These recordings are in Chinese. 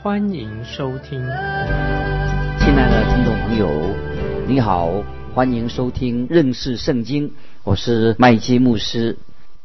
欢迎收听。亲爱的听众朋友，你好，欢迎收听认识圣经，我是麦基牧师。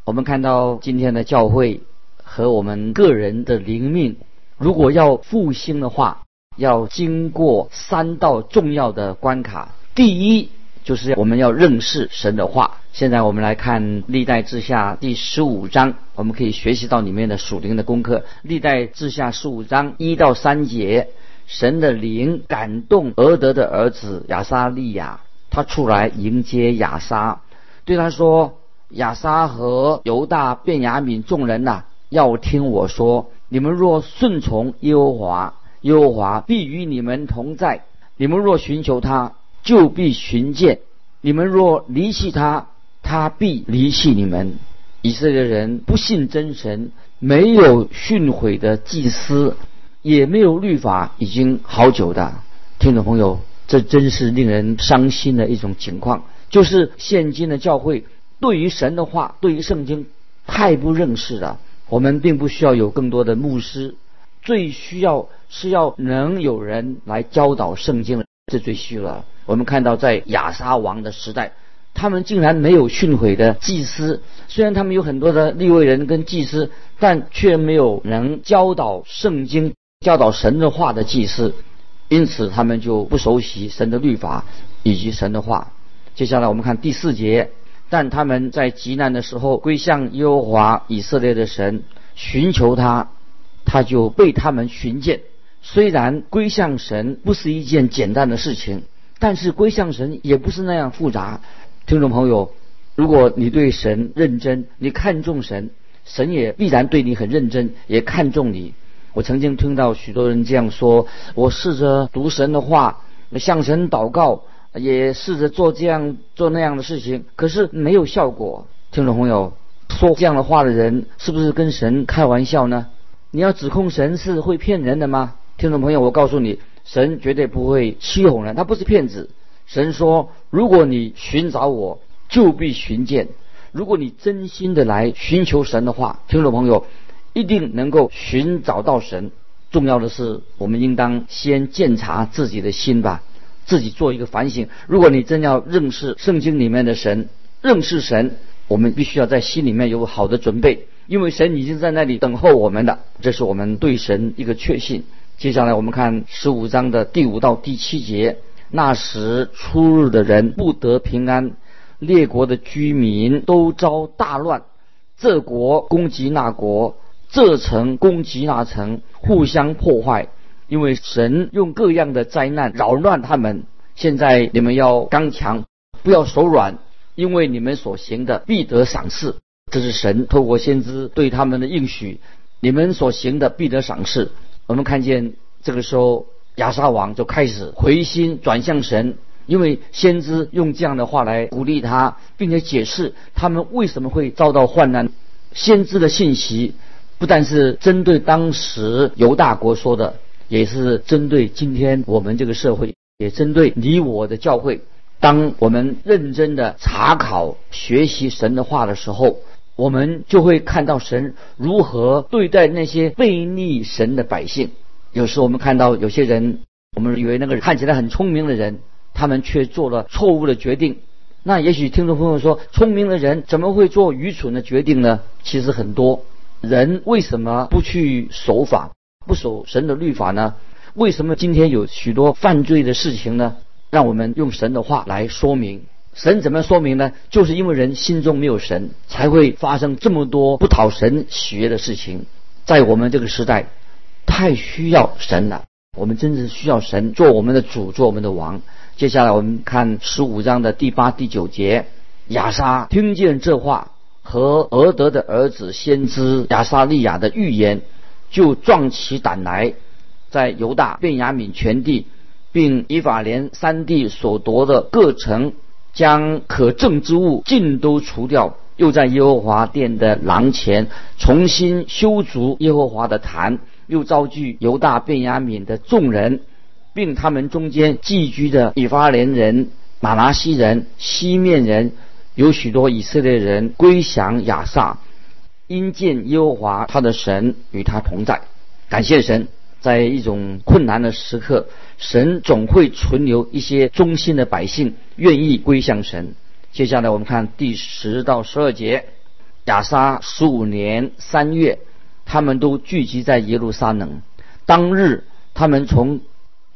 我们看到今天的教会。和我们个人的灵命，如果要复兴的话，要经过三道重要的关卡。第一，就是我们要认识神的话。现在我们来看《历代志下》第十五章，我们可以学习到里面的属灵的功课。《历代志下》十五章一到三节，神的灵感动俄德的儿子亚沙利亚，他出来迎接亚沙，对他说：“亚沙和犹大、便雅悯众人呐。”要听我说，你们若顺从耶和华，耶和华必与你们同在；你们若寻求他，就必寻见；你们若离弃他，他必离弃你们。以色列人不信真神，没有训诲的祭司，也没有律法，已经好久的。听众朋友，这真是令人伤心的一种情况。就是现今的教会对于神的话，对于圣经太不认识了。我们并不需要有更多的牧师，最需要是要能有人来教导圣经，这最需了。我们看到在亚沙王的时代，他们竟然没有训诲的祭司，虽然他们有很多的立位人跟祭司，但却没有能教导圣经、教导神的话的祭司，因此他们就不熟悉神的律法以及神的话。接下来我们看第四节。但他们在极难的时候归向耶和华以色列的神，寻求他，他就被他们寻见。虽然归向神不是一件简单的事情，但是归向神也不是那样复杂。听众朋友，如果你对神认真，你看重神，神也必然对你很认真，也看重你。我曾经听到许多人这样说：我试着读神的话，向神祷告。也试着做这样做那样的事情，可是没有效果。听众朋友，说这样的话的人是不是跟神开玩笑呢？你要指控神是会骗人的吗？听众朋友，我告诉你，神绝对不会欺哄人，他不是骗子。神说，如果你寻找我，就必寻见；如果你真心的来寻求神的话，听众朋友，一定能够寻找到神。重要的是，我们应当先检查自己的心吧。自己做一个反省。如果你真要认识圣经里面的神，认识神，我们必须要在心里面有好的准备，因为神已经在那里等候我们的。这是我们对神一个确信。接下来我们看十五章的第五到第七节。那时出入的人不得平安，列国的居民都遭大乱，这国攻击那国，这城攻击那城，互相破坏。因为神用各样的灾难扰乱他们，现在你们要刚强，不要手软，因为你们所行的必得赏赐。这是神透过先知对他们的应许，你们所行的必得赏赐。我们看见这个时候亚沙王就开始回心转向神，因为先知用这样的话来鼓励他，并且解释他们为什么会遭到患难。先知的信息不但是针对当时犹大国说的。也是针对今天我们这个社会，也针对你我的教会。当我们认真的查考学习神的话的时候，我们就会看到神如何对待那些背逆神的百姓。有时我们看到有些人，我们以为那个看起来很聪明的人，他们却做了错误的决定。那也许听众朋友说，聪明的人怎么会做愚蠢的决定呢？其实很多人为什么不去守法？不守神的律法呢？为什么今天有许多犯罪的事情呢？让我们用神的话来说明。神怎么说明呢？就是因为人心中没有神，才会发生这么多不讨神喜悦的事情。在我们这个时代，太需要神了。我们真正需要神做我们的主，做我们的王。接下来我们看十五章的第八、第九节。亚沙听见这话和俄德的儿子先知亚莎利亚的预言。就壮起胆来，在犹大、便雅悯全地，并以法莲三地所夺的各城，将可证之物尽都除掉，又在耶和华殿的廊前重新修筑耶和华的坛，又召聚犹大、便雅悯的众人，并他们中间寄居的以法莲人、马拿西人、西面人，有许多以色列人归降亚萨。因见耶和华他的神与他同在，感谢神，在一种困难的时刻，神总会存留一些忠心的百姓，愿意归向神。接下来我们看第十到十二节，亚沙十五年三月，他们都聚集在耶路撒冷。当日，他们从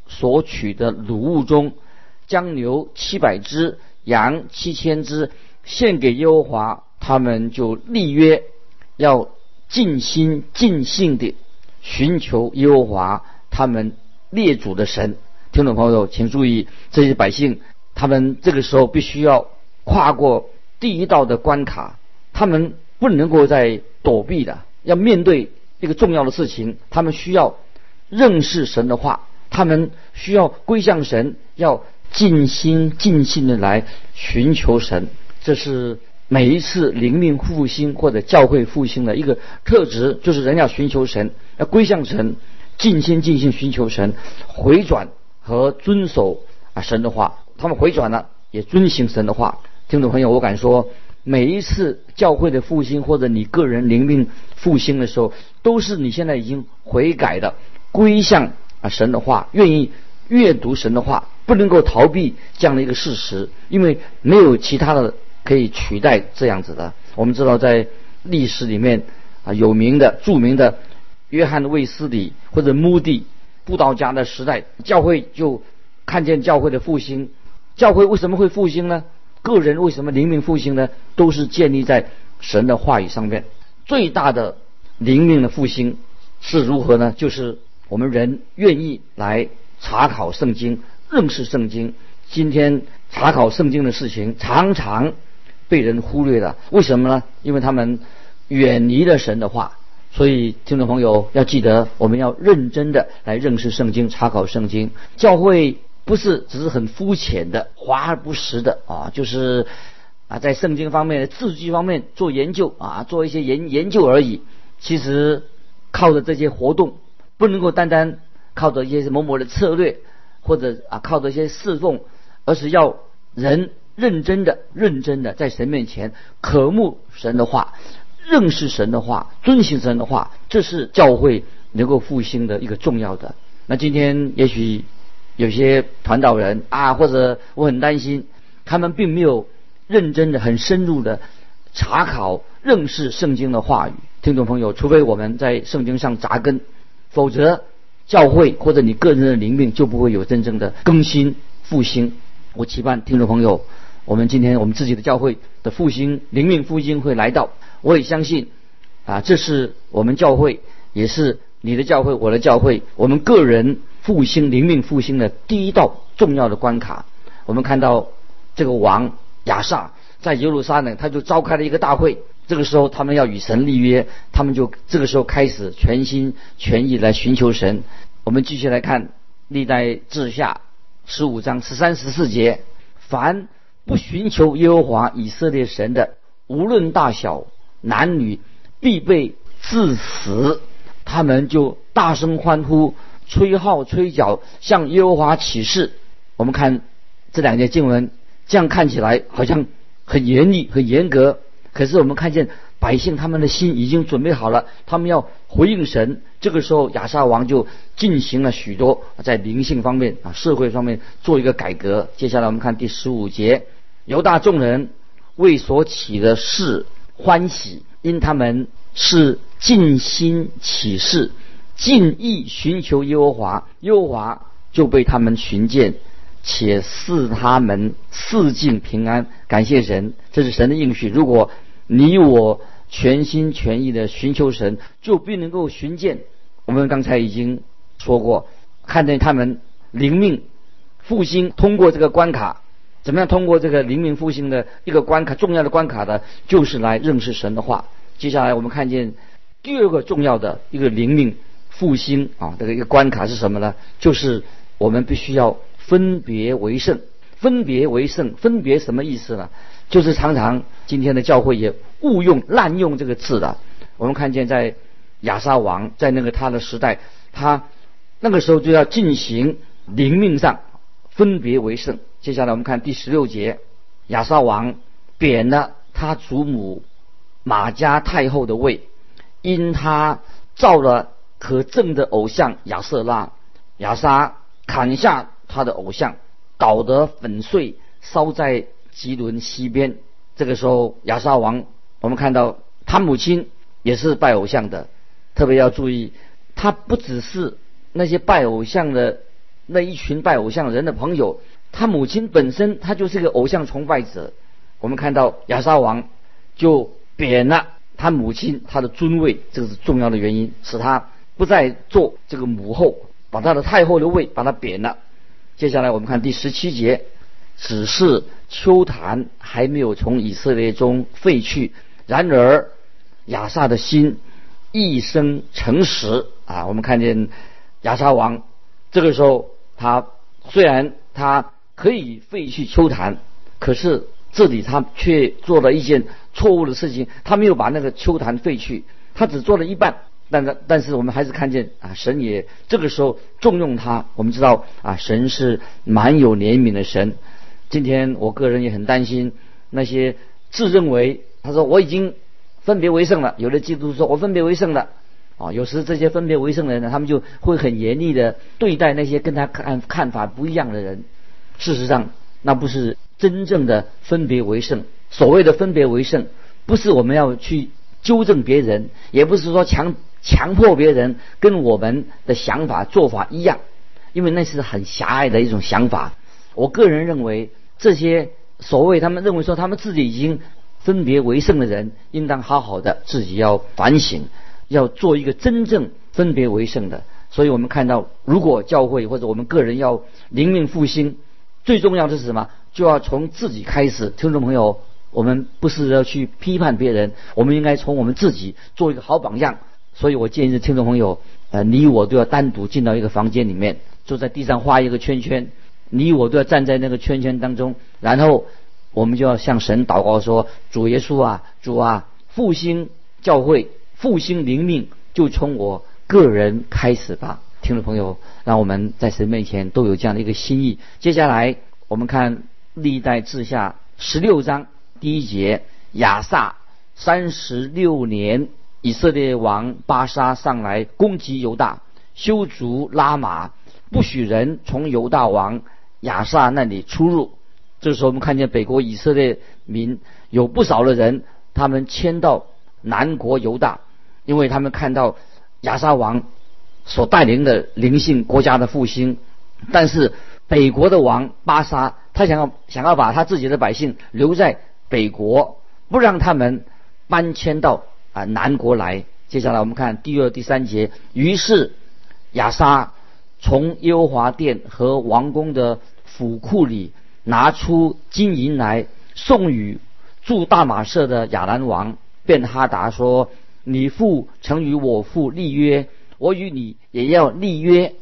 所取的掳物中，将牛七百只，羊七千只，献给耶和华，他们就立约。要尽心尽性的寻求耶和华他们列祖的神。听众朋友，请注意，这些百姓他们这个时候必须要跨过第一道的关卡，他们不能够再躲避的，要面对一个重要的事情。他们需要认识神的话，他们需要归向神，要尽心尽性的来寻求神。这是。每一次灵命复兴或者教会复兴的一个特质，就是人要寻求神，要归向神，尽心尽性寻求神，回转和遵守啊神的话。他们回转了，也遵行神的话。听众朋友，我敢说，每一次教会的复兴或者你个人灵命复兴的时候，都是你现在已经悔改的，归向啊神的话，愿意阅读神的话，不能够逃避这样的一个事实，因为没有其他的。可以取代这样子的。我们知道，在历史里面啊，有名的、著名的约翰卫斯理或者穆迪布道家的时代，教会就看见教会的复兴。教会为什么会复兴呢？个人为什么灵命复兴呢？都是建立在神的话语上面。最大的灵命的复兴是如何呢？就是我们人愿意来查考圣经、认识圣经。今天查考圣经的事情常常。被人忽略了，为什么呢？因为他们远离了神的话。所以，听众朋友要记得，我们要认真的来认识圣经、查考圣经。教会不是只是很肤浅的、华而不实的啊，就是啊，在圣经方面字句方面做研究啊，做一些研研究而已。其实，靠着这些活动，不能够单单靠着一些某某的策略，或者啊，靠着一些侍奉，而是要人。认真的、认真的在神面前渴慕神的话，认识神的话，遵行神的话，这是教会能够复兴的一个重要的。那今天也许有些传道人啊，或者我很担心，他们并没有认真的、很深入的查考、认识圣经的话语。听众朋友，除非我们在圣经上扎根，否则教会或者你个人的灵命就不会有真正的更新复兴。我期盼听众朋友。我们今天我们自己的教会的复兴灵命复兴会来到，我也相信，啊，这是我们教会，也是你的教会，我的教会，我们个人复兴灵命复兴的第一道重要的关卡。我们看到这个王亚萨在耶路撒冷，他就召开了一个大会，这个时候他们要与神立约，他们就这个时候开始全心全意来寻求神。我们继续来看历代志下十五章十三十四节，凡。不寻求耶和华以色列神的，无论大小男女，必被致死。他们就大声欢呼，吹号吹角，向耶和华起誓。我们看这两节经文，这样看起来好像很严厉、很严格。可是我们看见百姓他们的心已经准备好了，他们要回应神。这个时候，亚沙王就进行了许多在灵性方面啊、社会方面做一个改革。接下来我们看第十五节。犹大众人为所起的事欢喜，因他们是尽心起事，尽意寻求耶和华，耶和华就被他们寻见，且赐他们四境平安。感谢神，这是神的应许。如果你我全心全意的寻求神，就必能够寻见。我们刚才已经说过，看见他们灵命复兴，通过这个关卡。怎么样通过这个灵命复兴的一个关卡，重要的关卡呢？就是来认识神的话。接下来我们看见第二个重要的一个灵命复兴啊，这个一个关卡是什么呢？就是我们必须要分别为圣。分别为圣，分别什么意思呢？就是常常今天的教会也误用滥用这个字的。我们看见在亚沙王在那个他的时代，他那个时候就要进行灵命上分别为圣。接下来我们看第十六节，亚沙王贬了他祖母马家太后的位，因他造了可憎的偶像亚瑟拉，亚沙砍下他的偶像。捣得粉碎，烧在吉伦西边。这个时候，亚沙王，我们看到他母亲也是拜偶像的。特别要注意，他不只是那些拜偶像的那一群拜偶像人的朋友，他母亲本身他就是个偶像崇拜者。我们看到亚沙王就贬了他母亲他的尊位，这个是重要的原因，使他不再做这个母后，把他的太后的位把他贬了。接下来我们看第十七节，只是秋坛还没有从以色列中废去。然而亚萨的心一生诚实啊！我们看见亚萨王这个时候，他虽然他可以废去秋坛，可是这里他却做了一件错误的事情，他没有把那个秋坛废去，他只做了一半。但是，但是我们还是看见啊，神也这个时候重用他。我们知道啊，神是蛮有怜悯的神。今天我个人也很担心那些自认为他说我已经分别为圣了，有的基督说我分别为圣了啊。有时这些分别为圣的人呢，他们就会很严厉的对待那些跟他看看法不一样的人。事实上，那不是真正的分别为圣。所谓的分别为圣，不是我们要去纠正别人，也不是说强。强迫别人跟我们的想法做法一样，因为那是很狭隘的一种想法。我个人认为，这些所谓他们认为说他们自己已经分别为圣的人，应当好好的自己要反省，要做一个真正分别为圣的。所以我们看到，如果教会或者我们个人要灵命复兴，最重要的是什么？就要从自己开始。听众朋友，我们不是要去批判别人，我们应该从我们自己做一个好榜样。所以我建议听众朋友，呃，你我都要单独进到一个房间里面，坐在地上画一个圈圈，你我都要站在那个圈圈当中，然后我们就要向神祷告说：主耶稣啊，主啊，复兴教会，复兴灵命，就从我个人开始吧。听众朋友，让我们在神面前都有这样的一个心意。接下来我们看历代志下十六章第一节，亚萨三十六年。以色列王巴沙上来攻击犹大，修筑拉玛，不许人从犹大王亚萨那里出入。这时候，我们看见北国以色列民有不少的人，他们迁到南国犹大，因为他们看到亚萨王所带领的灵性国家的复兴。但是北国的王巴沙，他想要想要把他自己的百姓留在北国，不让他们搬迁到。啊，南国来。接下来我们看第二、第三节。于是亚沙从耶和华殿和王宫的府库里拿出金银来，送与住大马社的亚兰王便哈达说：“你父曾与我父立约，我与你也要立约。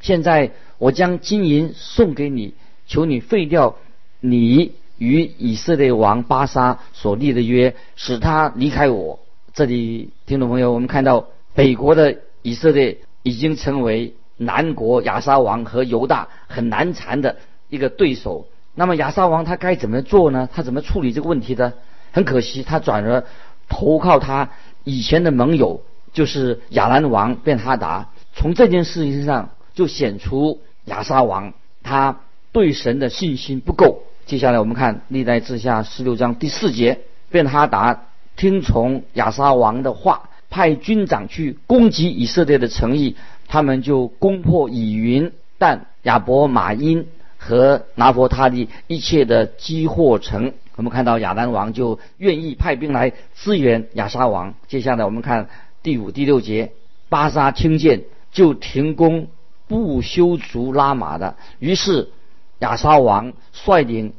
现在我将金银送给你，求你废掉你与以色列王巴沙所立的约，使他离开我。”这里，听众朋友，我们看到北国的以色列已经成为南国亚沙王和犹大很难缠的一个对手。那么亚沙王他该怎么做呢？他怎么处理这个问题呢？很可惜，他转而投靠他以前的盟友，就是亚兰王便哈达。从这件事情上就显出亚沙王他对神的信心不够。接下来我们看历代志下十六章第四节，便哈达。听从亚沙王的话，派军长去攻击以色列的城邑，他们就攻破以云、但、亚伯马因和拿佛他利一切的基货城。我们看到亚兰王就愿意派兵来支援亚沙王。接下来我们看第五、第六节，巴沙听见就停工不修筑拉玛的，于是亚沙王率领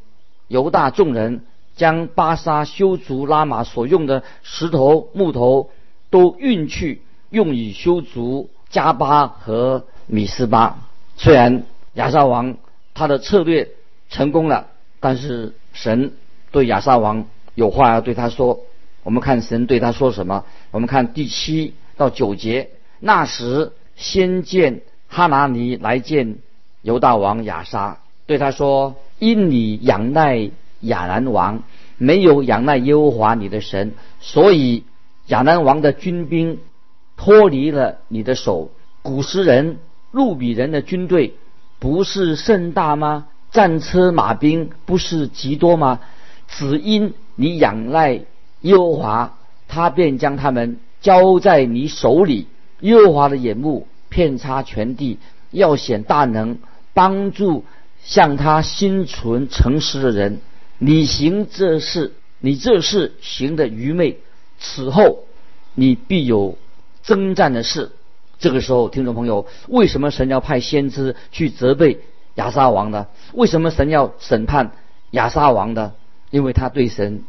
犹大众人。将巴沙修筑拉玛所用的石头、木头都运去，用以修筑加巴和米斯巴。虽然亚沙王他的策略成功了，但是神对亚沙王有话要对他说。我们看神对他说什么？我们看第七到九节。那时，先见哈拿尼来见犹大王亚沙，对他说：“因你仰赖亚兰王，没有仰赖耶和华你的神，所以亚兰王的军兵脱离了你的手。古时人、路比人的军队不是甚大吗？战车马兵不是极多吗？只因你仰赖。”耶和华，他便将他们交在你手里。耶和华的眼目遍插全地，要显大能，帮助向他心存诚实的人。你行这事，你这事行的愚昧，此后你必有征战的事。这个时候，听众朋友，为什么神要派先知去责备亚撒王呢？为什么神要审判亚撒王呢？因为他对神。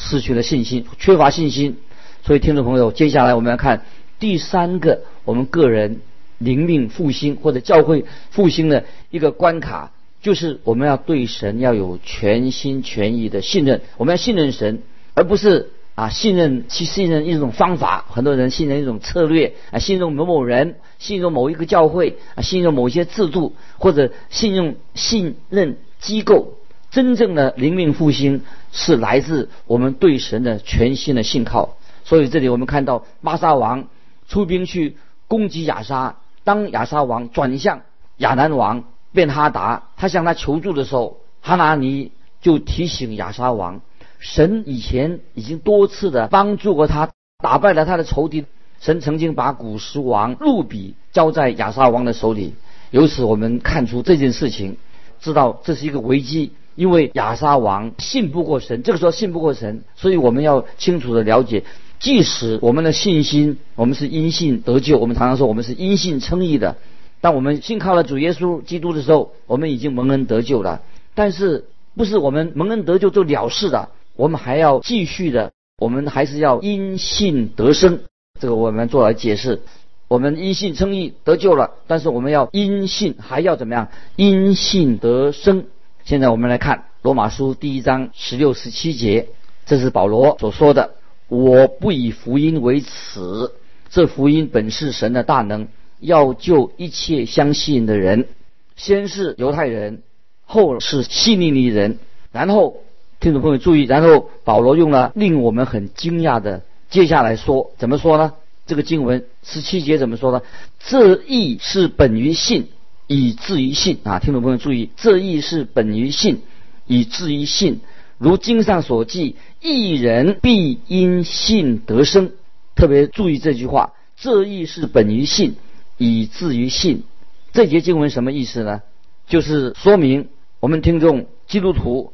失去了信心，缺乏信心，所以听众朋友，接下来我们要看第三个我们个人灵命复兴或者教会复兴的一个关卡，就是我们要对神要有全心全意的信任，我们要信任神，而不是啊信任去信任一种方法，很多人信任一种策略啊，信任某某人，信任某一个教会啊，信任某一些制度，或者信任信任机构。真正的灵命复兴是来自我们对神的全新的信靠。所以这里我们看到巴沙王出兵去攻击亚沙，当亚沙王转向亚南王便哈达，他向他求助的时候，哈拿尼就提醒亚沙王，神以前已经多次的帮助过他，打败了他的仇敌。神曾经把古时王路比交在亚沙王的手里。由此我们看出这件事情，知道这是一个危机。因为亚沙王信不过神，这个时候信不过神，所以我们要清楚的了解，即使我们的信心，我们是因信得救，我们常常说我们是因信称义的。当我们信靠了主耶稣基督的时候，我们已经蒙恩得救了。但是不是我们蒙恩得救就了事的，我们还要继续的，我们还是要因信得生。这个我们做来解释，我们因信称义得救了，但是我们要因信还要怎么样？因信得生。现在我们来看罗马书第一章十六十七节，这是保罗所说的：“我不以福音为耻，这福音本是神的大能，要救一切相信的人，先是犹太人，后是希利尼人。”然后听众朋友注意，然后保罗用了令我们很惊讶的接下来说，怎么说呢？这个经文十七节怎么说呢？这义是本于信。以至于信啊，听众朋友注意，这意是本于信，以至于信。如经上所记，一人必因信得生。特别注意这句话，这意是本于信，以至于信。这节经文什么意思呢？就是说明我们听众基督徒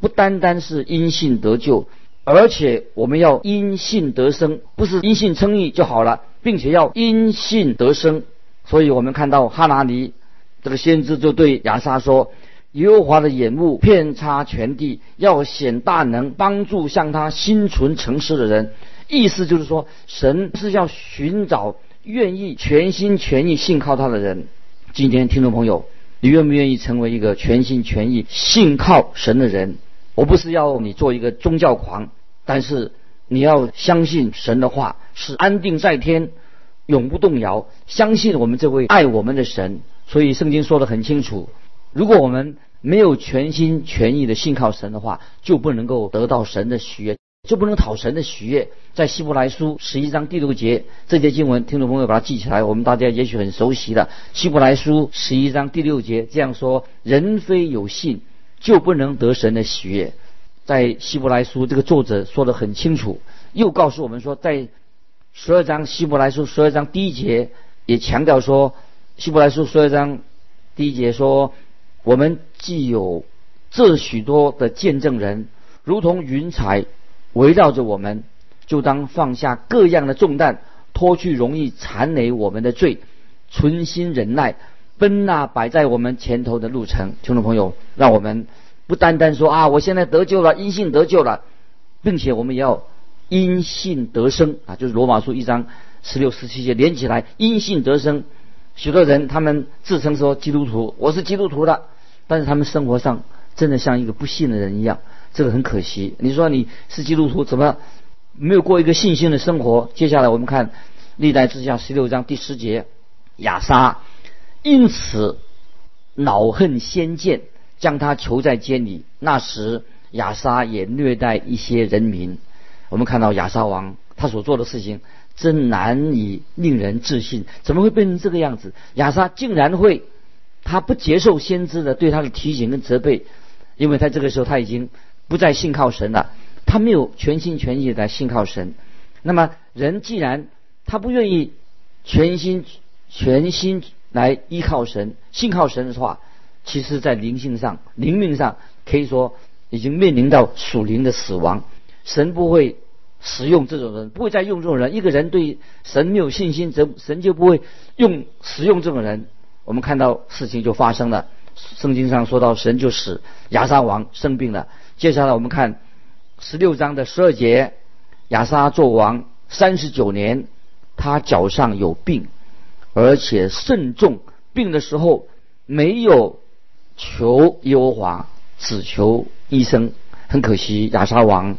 不单单是因信得救，而且我们要因信得生，不是因信称义就好了，并且要因信得生。所以我们看到哈拿尼。这个先知就对亚沙说：“耶和华的眼目遍插全地，要显大能，帮助向他心存诚实的人。”意思就是说，神是要寻找愿意全心全意信靠他的人。今天听众朋友，你愿不愿意成为一个全心全意信靠神的人？我不是要你做一个宗教狂，但是你要相信神的话是安定在天，永不动摇。相信我们这位爱我们的神。所以圣经说的很清楚，如果我们没有全心全意的信靠神的话，就不能够得到神的喜悦，就不能讨神的喜悦。在希伯来书十一章第六节这节经文，听众朋友把它记起来，我们大家也许很熟悉的。希伯来书十一章第六节这样说：人非有信，就不能得神的喜悦。在希伯来书这个作者说的很清楚，又告诉我们说，在十二章希伯来书十二章第一节也强调说。希伯来书十二章第一节说：“我们既有这许多的见证人，如同云彩围绕着我们，就当放下各样的重担，脱去容易缠累我们的罪，存心忍耐，奔那摆在我们前头的路程。”听众朋友，让我们不单单说啊，我现在得救了，因信得救了，并且我们也要因信得生啊，就是罗马书一章十六、十七节连起来，因信得生。许多人他们自称说基督徒，我是基督徒的，但是他们生活上真的像一个不信的人一样，这个很可惜。你说你是基督徒，怎么没有过一个信心的生活？接下来我们看历代之下十六章第十节，亚撒因此恼恨先见，将他囚在监里。那时亚撒也虐待一些人民。我们看到亚撒王他所做的事情。真难以令人置信，怎么会变成这个样子？亚撒竟然会，他不接受先知的对他的提醒跟责备，因为他这个时候他已经不再信靠神了，他没有全心全意的信靠神。那么人既然他不愿意全心全心来依靠神、信靠神的话，其实在灵性上、灵命上可以说已经面临到属灵的死亡。神不会。使用这种人不会再用这种人。一个人对神没有信心，则神就不会用使用这种人。我们看到事情就发生了。圣经上说到，神就使亚撒王生病了。接下来我们看十六章的十二节，亚撒做王三十九年，他脚上有病，而且甚重。病的时候没有求耶和华，只求医生。很可惜，亚撒王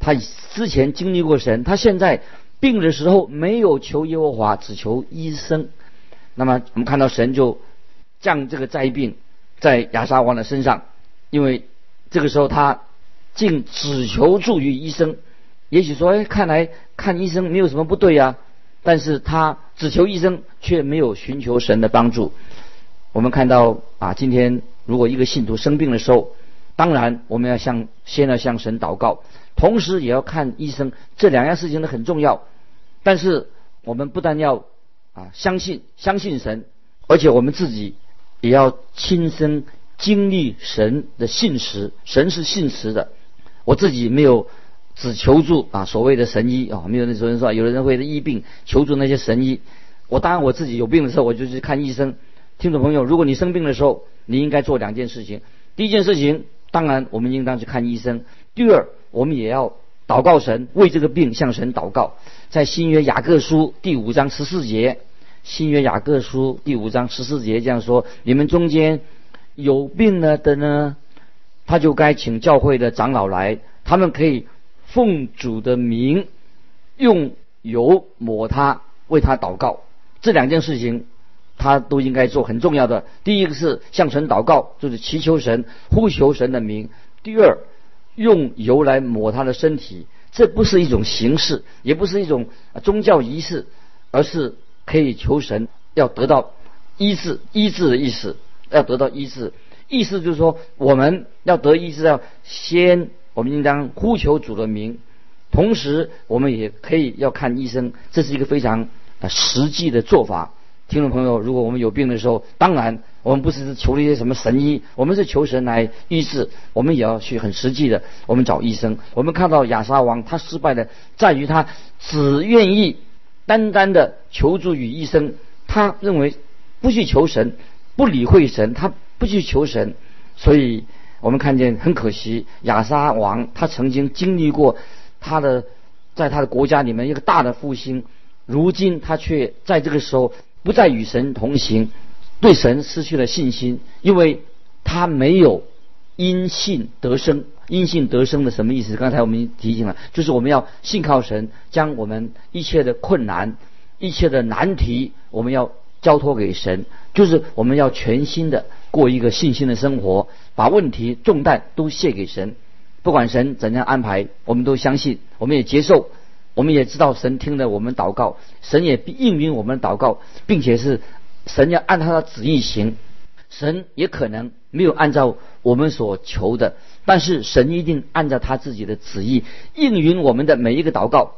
他。之前经历过神，他现在病的时候没有求耶和华，只求医生。那么我们看到神就降这个灾病在亚沙王的身上，因为这个时候他竟只求助于医生。也许说，哎，看来看医生没有什么不对呀，但是他只求医生，却没有寻求神的帮助。我们看到啊，今天如果一个信徒生病的时候，当然我们要向先要向神祷告。同时也要看医生，这两样事情都很重要。但是我们不但要啊相信相信神，而且我们自己也要亲身经历神的信实。神是信实的。我自己没有只求助啊所谓的神医啊，没有那时候人说有的人会医病求助那些神医。我当然我自己有病的时候，我就去看医生。听众朋友，如果你生病的时候，你应该做两件事情。第一件事情，当然我们应当去看医生。第二。我们也要祷告神，为这个病向神祷告。在新约雅各书第五章十四节，新约雅各书第五章十四节这样说：你们中间有病了的呢，他就该请教会的长老来，他们可以奉主的名用油抹他，为他祷告。这两件事情他都应该做，很重要的。第一个是向神祷告，就是祈求神、呼求神的名。第二。用油来抹他的身体，这不是一种形式，也不是一种宗教仪式，而是可以求神要得到医治，医治的意思要得到医治，意思就是说我们要得医治，要先我们应当呼求主的名，同时我们也可以要看医生，这是一个非常实际的做法。听众朋友，如果我们有病的时候，当然我们不是求一些什么神医，我们是求神来医治。我们也要去很实际的，我们找医生。我们看到亚沙王他失败的在于他只愿意单单的求助于医生，他认为不去求神，不理会神，他不去求神。所以我们看见很可惜，亚沙王他曾经经历过他的在他的国家里面一个大的复兴，如今他却在这个时候。不再与神同行，对神失去了信心，因为他没有因信得生。因信得生的什么意思？刚才我们提醒了，就是我们要信靠神，将我们一切的困难、一切的难题，我们要交托给神，就是我们要全心的过一个信心的生活，把问题重担都卸给神。不管神怎样安排，我们都相信，我们也接受。我们也知道神听了我们祷告，神也应允我们的祷告，并且是神要按他的旨意行。神也可能没有按照我们所求的，但是神一定按照他自己的旨意应允我们的每一个祷告。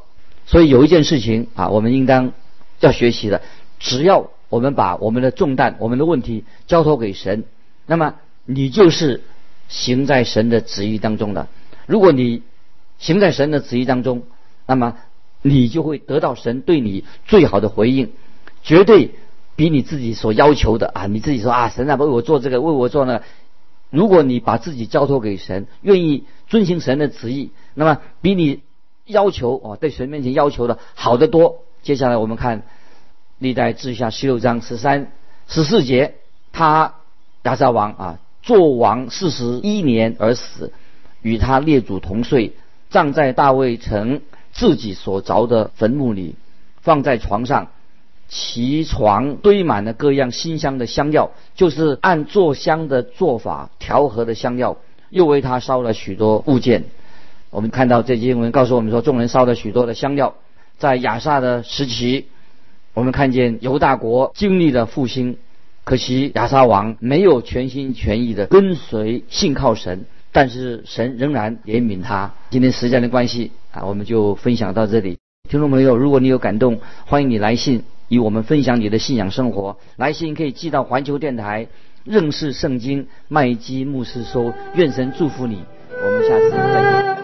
所以有一件事情啊，我们应当要学习的，只要我们把我们的重担、我们的问题交托给神，那么你就是行在神的旨意当中的。如果你行在神的旨意当中，那么。你就会得到神对你最好的回应，绝对比你自己所要求的啊！你自己说啊，神啊，为我做这个，为我做那。如果你把自己交托给神，愿意遵行神的旨意，那么比你要求哦，在神面前要求的好得多。接下来我们看历代志下十六章十三、十四节，他亚撒王啊，做王四十一年而死，与他列祖同岁，葬在大卫城自己所凿的坟墓里，放在床上。其床堆满了各样馨香的香料，就是按做香的做法调和的香料。又为他烧了许多物件。我们看到这经文告诉我们说，众人烧了许多的香料。在亚萨的时期，我们看见犹大国经历了复兴。可惜亚萨王没有全心全意的跟随信靠神，但是神仍然怜悯他。今天时间的关系啊，我们就分享到这里。听众朋友，如果你有感动，欢迎你来信。与我们分享你的信仰生活，来信可以寄到环球电台认识圣经麦基牧师收，愿神祝福你，我们下次再见。